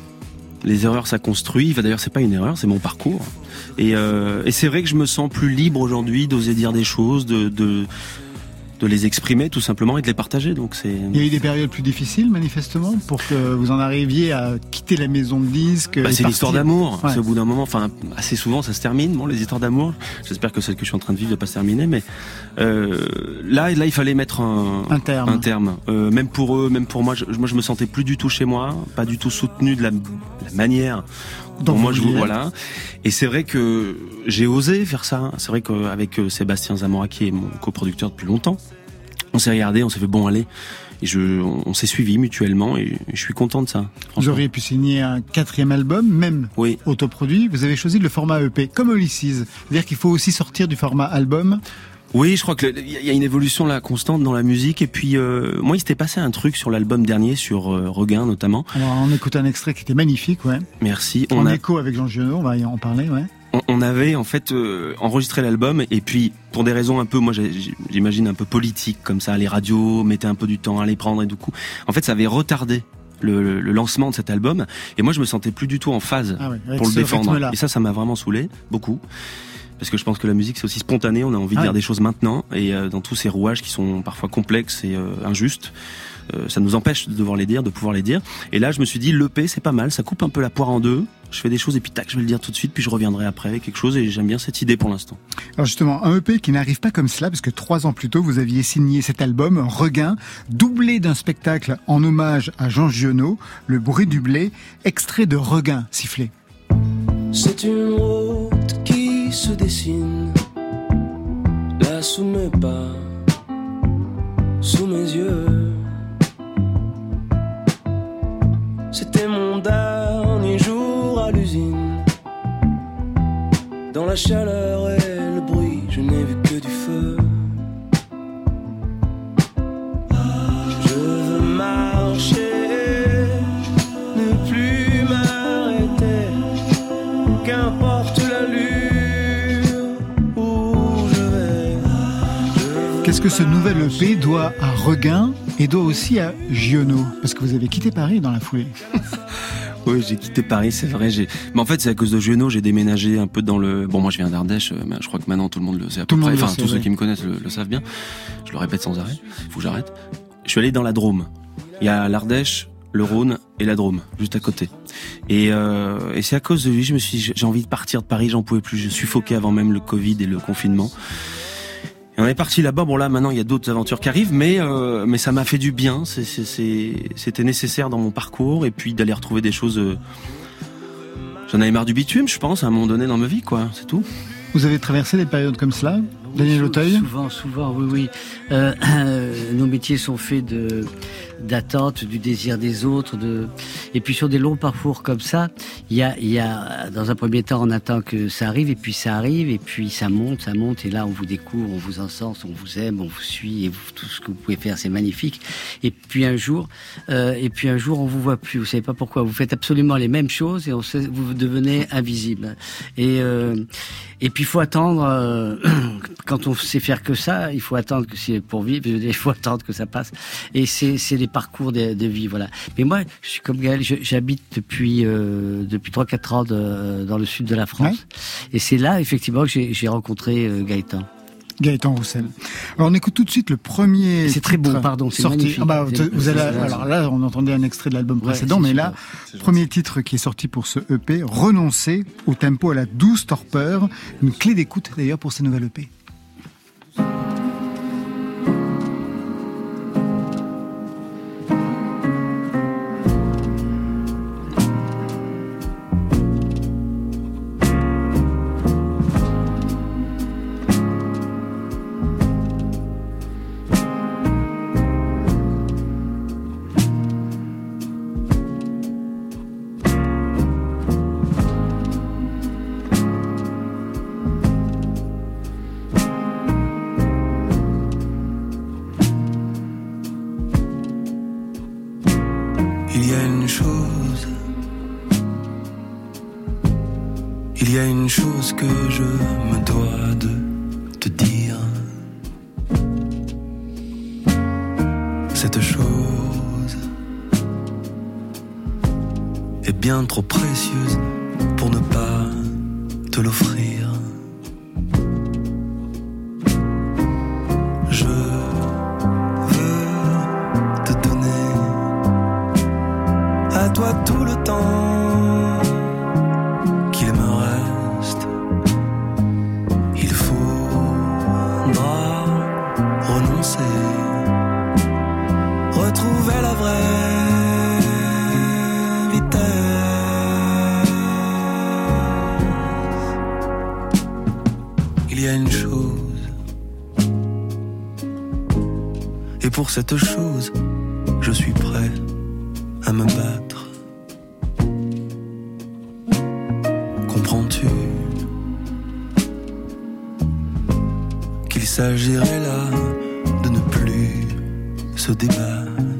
Les erreurs, ça construit. D'ailleurs, c'est pas une erreur, c'est mon parcours. Et, c'est vrai que je me sens plus libre aujourd'hui d'oser dire des choses, de de les exprimer tout simplement et de les partager. Donc c'est. Il y a eu des périodes plus difficiles, manifestement, pour que vous en arriviez à quitter la maison de disques. Bah, c'est l'histoire d'amour. Ouais. C'est au bout d'un moment, enfin assez souvent, ça se termine. Bon, les histoires d'amour. J'espère que celle que je suis en train de vivre ne va pas se terminer, mais euh, là, là, il fallait mettre un, Un terme. un terme. Euh, même pour eux, même pour moi, je, moi, je me sentais plus du tout chez moi, pas du tout soutenu de la, de la manière Dont moi je vous voilà. Et c'est vrai que j'ai osé faire ça. C'est vrai qu'avec euh, Sébastien Zamora, qui est mon coproducteur depuis longtemps, on s'est regardé, on s'est fait bon aller. Et je, on, s'est suivis mutuellement et je suis content de ça. Vous auriez pu signer un quatrième album, même Oui. autoproduit. Vous avez choisi le format EP, comme Ulysses. C'est-à-dire qu'il faut aussi sortir du format album. Oui, je crois que il y a une évolution là constante dans la musique. Et puis euh, moi, il s'était passé un truc sur l'album dernier, sur euh, Regain notamment. Alors, on écoute un extrait qui était magnifique, ouais. Merci. En On, a- écho avec Jean Giono, on va y en parler, ouais. on, on avait en fait euh, enregistré l'album et puis pour des raisons un peu, moi j'imagine un peu politiques comme ça, les radios mettaient un peu du temps à les prendre et du coup, en fait, ça avait retardé. Le, le lancement de cet album et moi je me sentais plus du tout en phase Ah pour le défendre et ça ça m'a vraiment saoulé beaucoup parce que je pense que la musique c'est aussi spontané. On a envie de Ah dire des choses maintenant. Et euh, dans tous ces rouages qui sont parfois complexes et euh, injustes euh, ça nous empêche de devoir les dire de pouvoir les dire. Et là je me suis dit l'EP c'est pas mal. Ça coupe un peu la poire en deux. Je fais des choses et puis tac je vais le dire tout de suite puis je reviendrai après avec quelque chose. Et j'aime bien cette idée pour l'instant. Alors justement, un EP qui n'arrive pas comme cela, parce que trois ans plus tôt, vous aviez signé cet album, Regain, doublé d'un spectacle en hommage à Jean Giono, Le bruit du blé, extrait de Regain sifflé. C'est une route se dessine là sous mes pas, sous mes yeux. C'était mon dernier jour à l'usine. Dans la chaleur et que ce nouvel EP doit à Regain et doit aussi à Giono Parce que vous avez quitté Paris dans la foulée. Oui, j'ai quitté Paris, c'est vrai. J'ai, mais en fait, c'est à cause de Juno, j'ai déménagé un peu dans le. Bon, moi, je viens d'Ardèche, euh, mais je crois que maintenant tout le monde le sait à peu Tout le près. monde Enfin, tous ceux qui me connaissent le, le savent bien. Je le répète sans arrêt. Faut que j'arrête. Je suis allé dans la Drôme. Il y a l'Ardèche, le Rhône et la Drôme, juste à côté. Et, euh, et c'est à cause de lui, je me suis, j'ai envie de partir de Paris, j'en pouvais plus. Je suffoquais avant même le Covid et le confinement. On est parti là-bas. Bon là, maintenant il y a d'autres aventures qui arrivent, mais euh, mais ça m'a fait du bien. C'était nécessaire dans mon parcours et puis d'aller retrouver des choses. euh, J'en avais marre du bitume, je pense, à un moment donné dans ma vie, quoi. C'est tout. Vous avez traversé des périodes comme cela Daniel Auteuil? Souvent, souvent, oui, oui. Euh, euh, nos métiers sont faits de d'attente, du désir des autres, de et puis sur des longs parcours comme ça, il y a, y a dans un premier temps on attend que ça arrive et puis ça arrive et puis ça monte, ça monte et là on vous découvre, on vous encense, on vous aime, on vous suit et tout ce que vous pouvez faire c'est magnifique. Et puis un jour, euh, et puis un jour on vous voit plus, vous savez pas pourquoi, vous faites absolument les mêmes choses et on sait, vous devenez invisible. Et euh, et puis faut attendre, euh, quand on sait faire que ça, il faut attendre que c'est pour vivre, il faut attendre que ça passe. Et c'est c'est des parcours de, de vie, voilà. Mais moi je suis comme Gaël, j'habite depuis euh, depuis trois quatre ans de- dans le sud de la France. Et c'est là effectivement que j'ai rencontré euh, Gaëtan. Gaëtan Roussel. Alors on écoute tout de suite le premier. C'est très beau, pardon, c'est sorti. magnifique. Ah bah, vous allez, alors là, on entendait un extrait de l'album Ouais, précédent, mais là, premier titre qui est sorti pour ce EP, renoncer au tempo, à la douce torpeur, une clé d'écoute d'ailleurs pour ce nouvel EP. Y a une chose, et pour cette chose, je suis prêt à me battre. Comprends-tu qu'il s'agirait là de ne plus se débattre?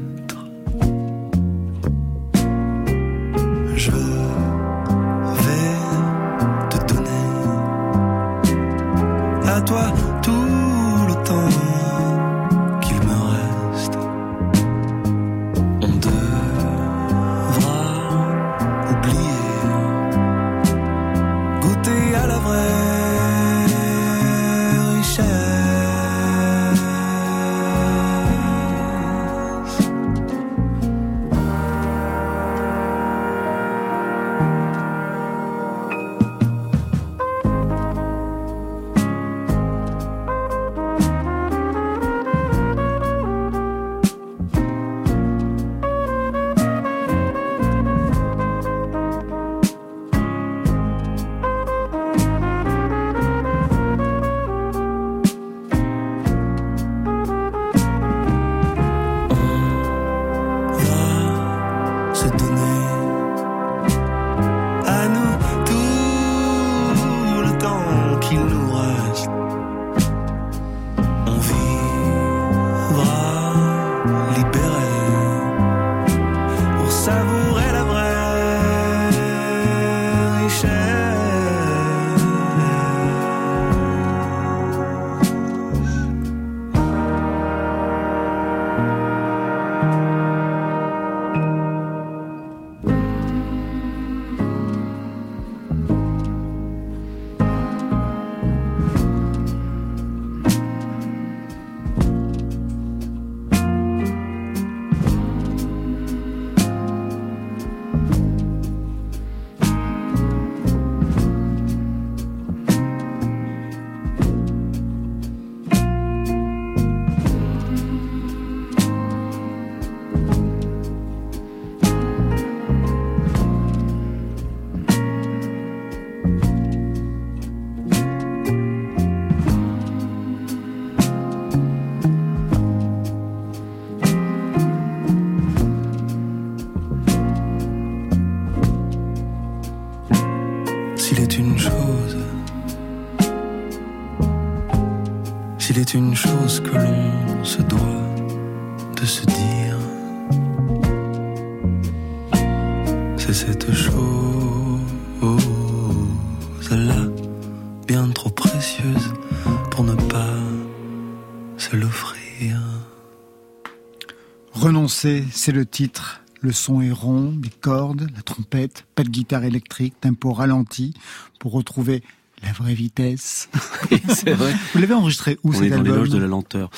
C'est le titre. Le son est rond, bicorde, la trompette, pas de guitare électrique, tempo ralenti pour retrouver la vraie vitesse. c'est vrai. Vous l'avez enregistré où On cet est dans l'éloge de la lenteur.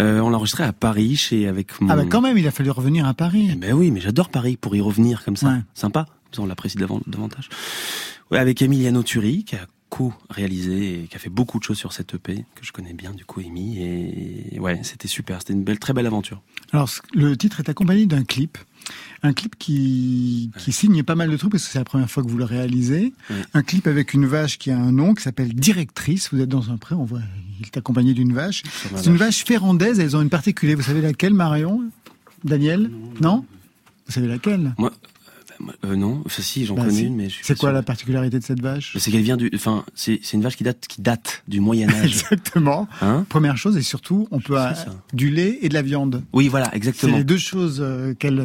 Euh, on l'a enregistré à Paris, chez avec mon. Ah bah quand même, il a fallu revenir à Paris. Eh ben oui, mais j'adore Paris pour y revenir comme ça. Ouais. Sympa. On l'apprécie davan- davantage. Ouais, avec Emiliano Turi, qui a co-réalisé et qui a fait beaucoup de choses sur cette EP, que je connais bien, du coup, Emi. Et ouais, c'était super. C'était une belle, très belle aventure. Alors, le titre est accompagné d'un clip. Un clip qui, qui signe pas mal de trucs parce que c'est la première fois que vous le réalisez. Ouais. Un clip avec une vache qui a un nom qui s'appelle Directrice. Vous êtes dans un pré, on voit, il est accompagné d'une vache. C'est une vache férandaise, elles ont une particularité. Vous savez laquelle, Marion? Daniel? Non? Vous savez laquelle? Moi, euh, non, enfin, si, j'en Bah, connais une, mais je suis C'est quoi sûr. la particularité de cette vache? C'est qu'elle vient du, enfin, c'est c'est une vache qui date, qui date du Moyen Âge. Exactement. Hein? Première chose, et surtout, on peut C'est ça. du lait et de la viande. Oui, voilà, C'est exactement. les deux choses euh, qu'elle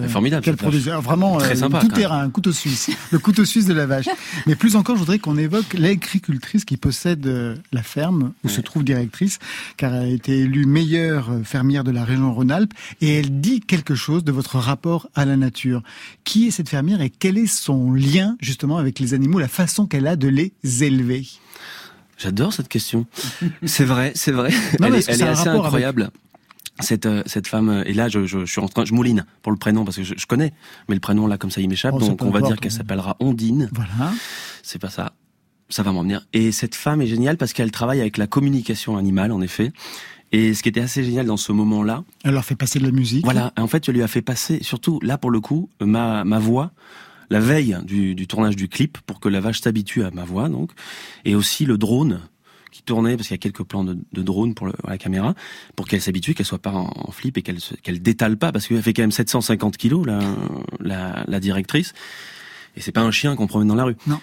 qu'elle. Alors, Vraiment, Très euh, sympa, tout terrain, un couteau suisse, le couteau suisse de la vache. Mais plus encore, je voudrais qu'on évoque l'agricultrice qui possède la ferme où se trouve directrice, car elle a été élue meilleure fermière de la région Rhône-Alpes, et elle dit quelque chose de votre rapport à la nature. Qui est cette fermière et quel est son lien justement avec les animaux, la façon qu'elle a de les élever? J'adore cette question. c'est vrai, c'est vrai. Non, elle est, elle assez avec- incroyable. Cette, euh, cette femme, euh, et là je, je, je suis en train, je mouline pour le prénom parce que je, je connais, mais le prénom là comme ça il m'échappe, Oh, donc on va dire qu'elle s'appellera Ondine. Voilà. C'est pas ça, ça va m'en venir. Et cette femme est géniale parce qu'elle travaille avec la communication animale en effet. Et ce qui était assez génial dans ce moment-là, Elle leur fait passer de la musique. voilà, en fait, tu lui as fait passer, surtout là pour le coup, ma, ma voix, la veille du, du tournage du clip, pour que la vache s'habitue à ma voix, donc, et aussi le drone qui tournait, parce qu'il y a quelques plans de, de drone pour le- la caméra, pour qu'elle s'habitue, qu'elle soit pas en, en flip et qu'elle qu'elle détale pas, parce qu'elle fait quand même 750 kilos, la, la, la directrice, et c'est pas un chien qu'on promène dans la rue. Non.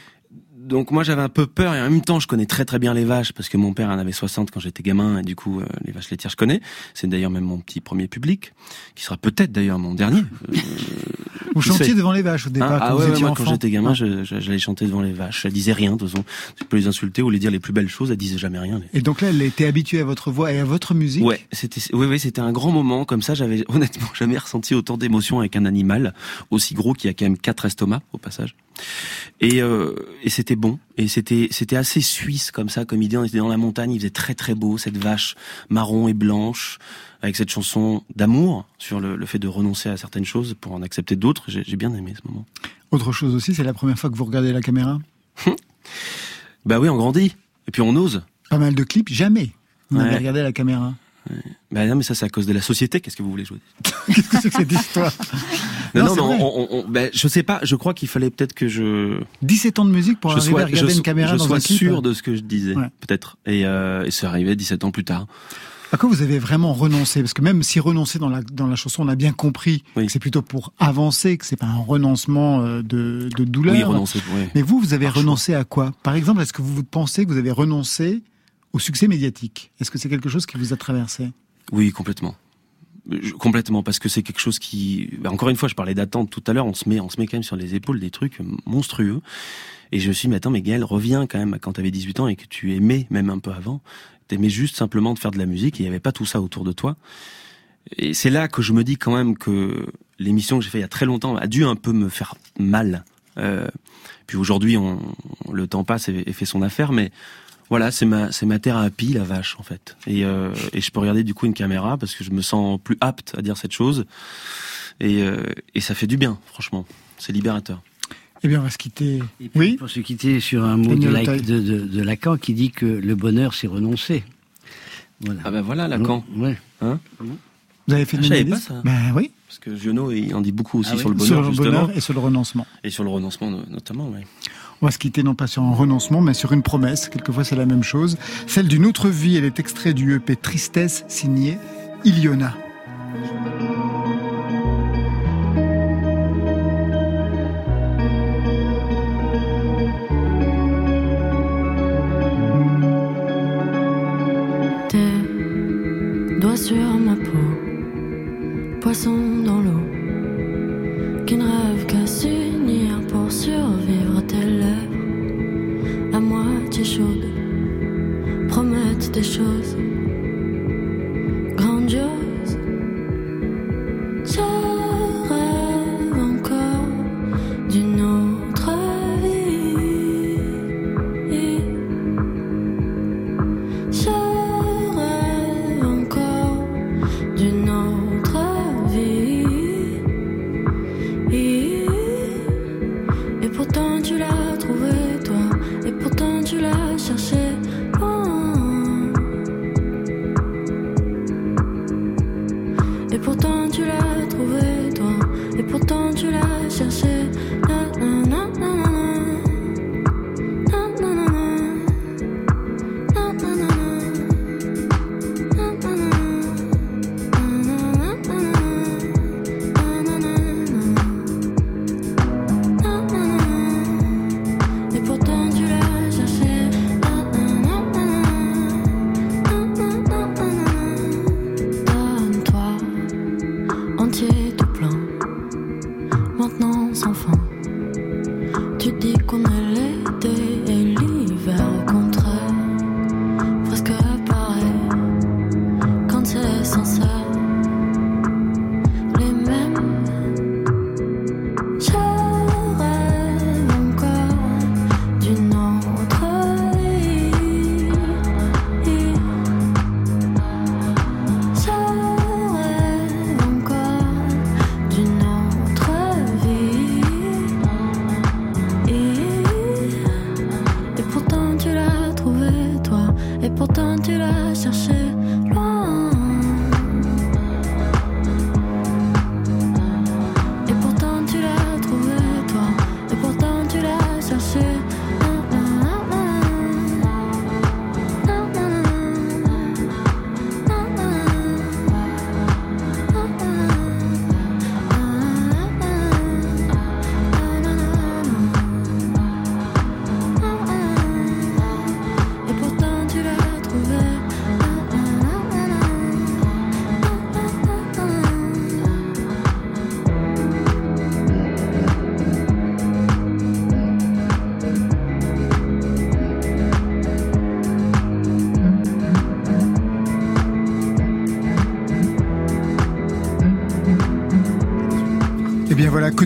Donc moi j'avais un peu peur et en même temps je connais très très bien les vaches parce que mon père en avait 60 quand j'étais gamin et du coup euh, les vaches laitières je connais. C'est d'ailleurs même mon petit premier public qui sera peut-être d'ailleurs mon dernier. Euh, Vous chantiez sait devant les vaches au départ Hein quand ah vous ouais, ouais, moi quand j'étais gamin, je- je- j'allais chanter devant les vaches. Elle disait rien de toute façon. Tu peux les insulter ou les dire les plus belles choses, elle disait jamais rien. Et donc là, elle était habituée à votre voix et à votre musique. Ouais, c'était oui oui, c'était un grand moment comme ça, j'avais honnêtement jamais ressenti autant d'émotions avec un animal aussi gros qui a quand même quatre estomacs au passage. Et euh, et c'était bon et c'était c'était assez suisse comme ça comme idée, on était dans la montagne, il faisait très très beau cette vache marron et blanche avec cette chanson d'amour sur le, le fait de renoncer à certaines choses pour en accepter d'autres, j'ai bien aimé ce moment. Autre chose aussi, c'est la première fois que vous regardez la caméra? Bah oui, on grandit et puis on ose. Pas mal de clips, jamais. N'avez Ouais. regardé la caméra. Bah non mais ça c'est à cause de la société, qu'est-ce que vous voulez jouer Qu'est-ce que c'est que cette histoire? Non, Non, on, on- ben, je sais pas, je crois qu'il fallait peut-être que je, 17 ans de musique pour je arriver sois, à regarder je, une caméra je dans sois un clip. sûr de ce que je disais, Ouais. peut-être. Et, euh, et c'est arrivé 17 ans plus tard. À quoi vous avez vraiment renoncé? Parce que même si renoncer dans la, dans la chanson, on a bien compris Oui. que c'est plutôt pour avancer, que c'est pas un renoncement euh, de, de douleur. Oui, renoncer, oui. Mais vous, vous avez Par choix. renoncé à quoi? Par exemple, est-ce que vous pensez que vous avez renoncé au succès médiatique Est-ce que c'est quelque chose qui vous a traversé? Oui, complètement. Complètement, parce que c'est quelque chose qui, ben, encore une fois, je parlais d'attente tout à l'heure, on se met, on se met quand même sur les épaules des trucs monstrueux. Et je me suis dit, mais attends, mais Gaël, reviens quand même à quand tu avais 18 ans et que tu aimais, même un peu avant, t'aimais juste simplement de faire de la musique il n'y avait pas tout ça autour de toi. Et c'est là que je me dis quand même que l'émission que j'ai fait il y a très longtemps a dû un peu me faire mal. Euh, puis aujourd'hui, on, le temps passe et, et fait son affaire, mais voilà, c'est ma, c'est ma thérapie, la vache, en fait. Et, euh, et je peux regarder du coup une caméra parce que je me sens plus apte à dire cette chose. Et, euh, et ça fait du bien, franchement. C'est libérateur. Eh bien, on va se quitter. Et puis, Oui Pour se quitter sur un mot de, La- de, de- de Lacan qui dit que le bonheur, c'est renoncer. Voilà. Ah ben voilà, Lacan. Ouais. Vous avez fait Ah, je savais l'analyse pas ça. Ben oui, Parce que Giono, il en dit beaucoup aussi Ah oui. sur le bonheur, sur le justement. bonheur et sur le renoncement. Et sur le renoncement, no- notamment, ouais. On va se quitter non pas sur un renoncement, mais sur une promesse. Quelquefois, c'est la même chose. Celle d'une autre vie. Elle est extrait du EP Tristesse, signé Iliona. corazón. Et pourtant tu l'as trouvé toi, et pourtant tu l'as cherché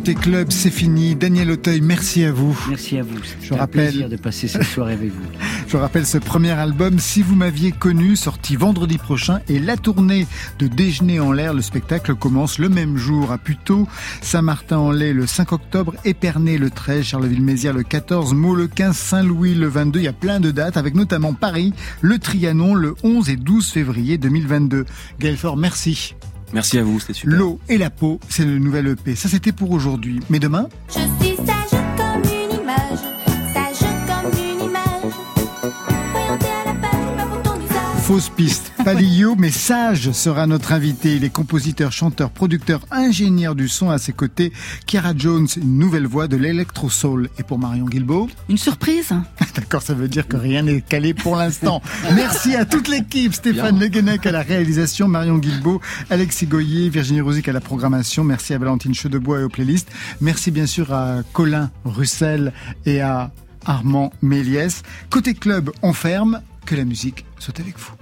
côté club, c'est fini. Daniel Auteuil, merci à vous. Merci à vous. Je un rappelle- plaisir de passer cette soirée avec vous. Je rappelle ce premier album, Si vous m'aviez connu, sorti vendredi prochain, et la tournée de Déjeuner en l'air, le spectacle commence le même jour à Puteaux, Saint-Martin-en-Laye le 5 octobre, Épernay le 13, Charleville-Mézières le 14, Meaux le 15, Saint-Louis le 22. Il y a plein de dates, avec notamment Paris, le Trianon le 11 et 12 février 2022. Gaël merci. Merci à vous, c'était super. L'eau et la peau, c'est le nouvel EP. Ça, c'était pour aujourd'hui. Mais demain, Je suis sage comme une image, sage comme une image. Orientée à la page, pas pour ton usage. Fausse piste. Palillo, mais Sage sera notre invité. Il est compositeur, chanteur, producteur, ingénieur du son à ses côtés. Kiara Jones, une nouvelle voix de l'électro soul. Et pour Marion Guilbault, Une surprise d'accord, ça veut dire que rien n'est calé pour l'instant. Merci à toute l'équipe. Stéphane Leguenec à la réalisation, Marion Guilbault, Alexis Goyer, Virginie Rosic à la programmation. Merci à Valentine Chedebois et aux playlists. Merci bien sûr à Colin Russell et à Armand Méliès. Côté club, on ferme. Que la musique soit avec vous.